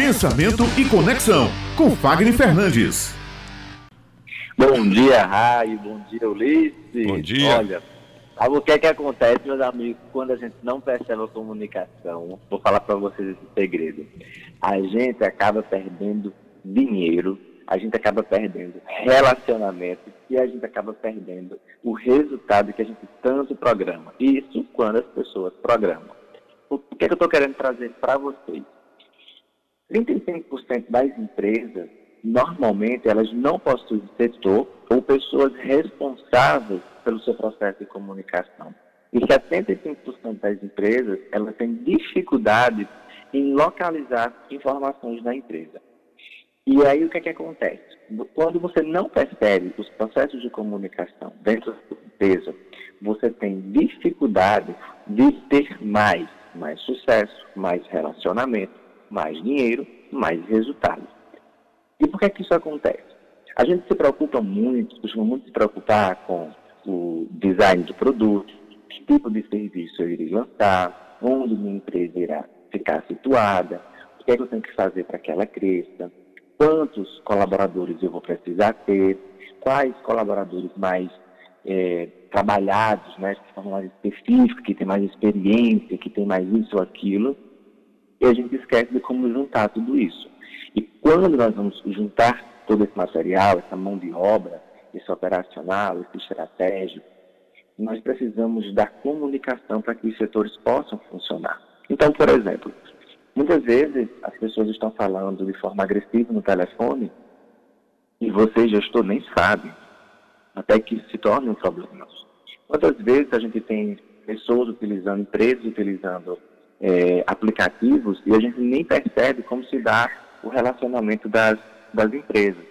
Pensamento e Conexão, com Fagner Fernandes. Bom dia, Raio. Bom dia, Ulisses. Bom dia. Olha, sabe o que é que acontece, meus amigos, quando a gente não percebe a comunicação? Vou falar para vocês esse segredo. A gente acaba perdendo dinheiro, a gente acaba perdendo relacionamento e a gente acaba perdendo o resultado que a gente tanto programa. Isso quando as pessoas programam. O que, é que eu estou querendo trazer para vocês? 35% das empresas, normalmente, elas não possuem setor ou pessoas responsáveis pelo seu processo de comunicação. E 75% das empresas, elas têm dificuldade em localizar informações da empresa. E aí o que, é que acontece? Quando você não percebe os processos de comunicação dentro da empresa, você tem dificuldade de ter mais, mais sucesso, mais relacionamento, mais dinheiro, mais resultados. E por que, é que isso acontece? A gente se preocupa muito, costuma muito se preocupar com o design do produto, que tipo de serviço eu irei lançar, onde minha empresa irá ficar situada, o que, é que eu tenho que fazer para que ela cresça, quantos colaboradores eu vou precisar ter, quais colaboradores mais é, trabalhados, né, que são mais específicos, que têm mais experiência, que têm mais isso ou aquilo, e a gente esquece de como juntar tudo isso. E quando nós vamos juntar todo esse material, essa mão de obra, esse operacional, esse estratégico, nós precisamos da comunicação para que os setores possam funcionar. Então, por exemplo, muitas vezes as pessoas estão falando de forma agressiva no telefone e você, gestor, nem sabe, até que se torne um problema. Quantas vezes a gente tem pessoas utilizando, empresas utilizando é, aplicativos e a gente nem percebe como se dá o relacionamento das, das empresas.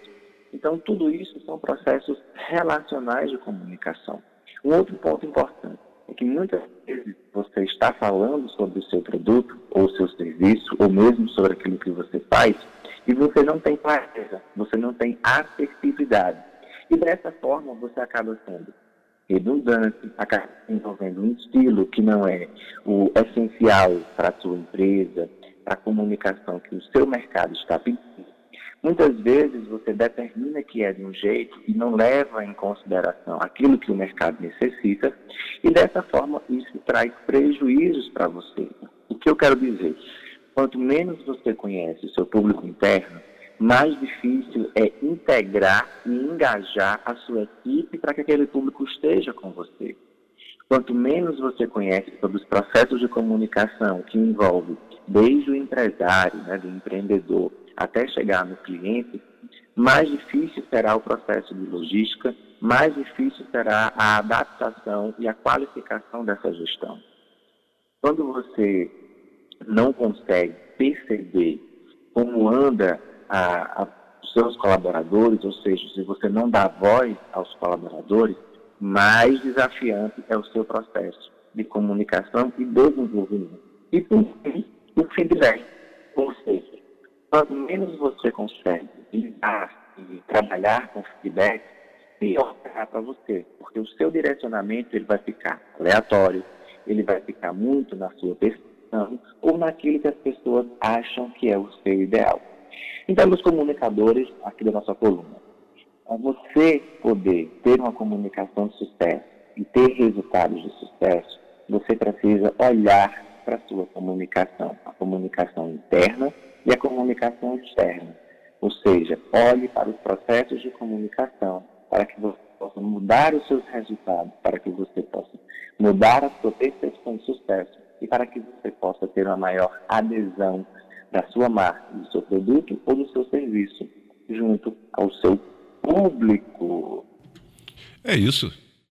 Então, tudo isso são processos relacionais de comunicação. Um outro ponto importante é que muitas vezes você está falando sobre o seu produto ou seu serviço, ou mesmo sobre aquilo que você faz, e você não tem clareza, você não tem assertividade. E dessa forma você acaba sendo redundante, acaba envolvendo um estilo que não é o essencial para a sua empresa, para a comunicação que o seu mercado está pedindo. Muitas vezes você determina que é de um jeito e não leva em consideração aquilo que o mercado necessita, e dessa forma isso traz prejuízos para você. O que eu quero dizer? Quanto menos você conhece o seu público interno, mais difícil é integrar e engajar a sua equipe para que aquele público esteja com você. Quanto menos você conhece sobre os processos de comunicação que envolve desde o empresário, né, do empreendedor, até chegar no cliente, mais difícil será o processo de logística, mais difícil será a adaptação e a qualificação dessa gestão. Quando você não consegue perceber como anda a, a seus colaboradores, ou seja, se você não dá voz aos colaboradores, mais desafiante é o seu processo de comunicação e desenvolvimento. E por fim, o feedback. Ou seja, quanto menos você consegue lidar e trabalhar com feedback, pior será para você, porque o seu direcionamento ele vai ficar aleatório, ele vai ficar muito na sua percepção ou naquilo que as pessoas acham que é o seu ideal. Então, os comunicadores aqui da nossa coluna, para você poder ter uma comunicação de sucesso e ter resultados de sucesso, você precisa olhar para a sua comunicação, a comunicação interna e a comunicação externa. Ou seja, olhe para os processos de comunicação para que você possa mudar os seus resultados, para que você possa mudar a sua percepção de sucesso e para que você possa ter uma maior adesão da sua marca, do seu produto ou do seu serviço junto ao seu público. É isso.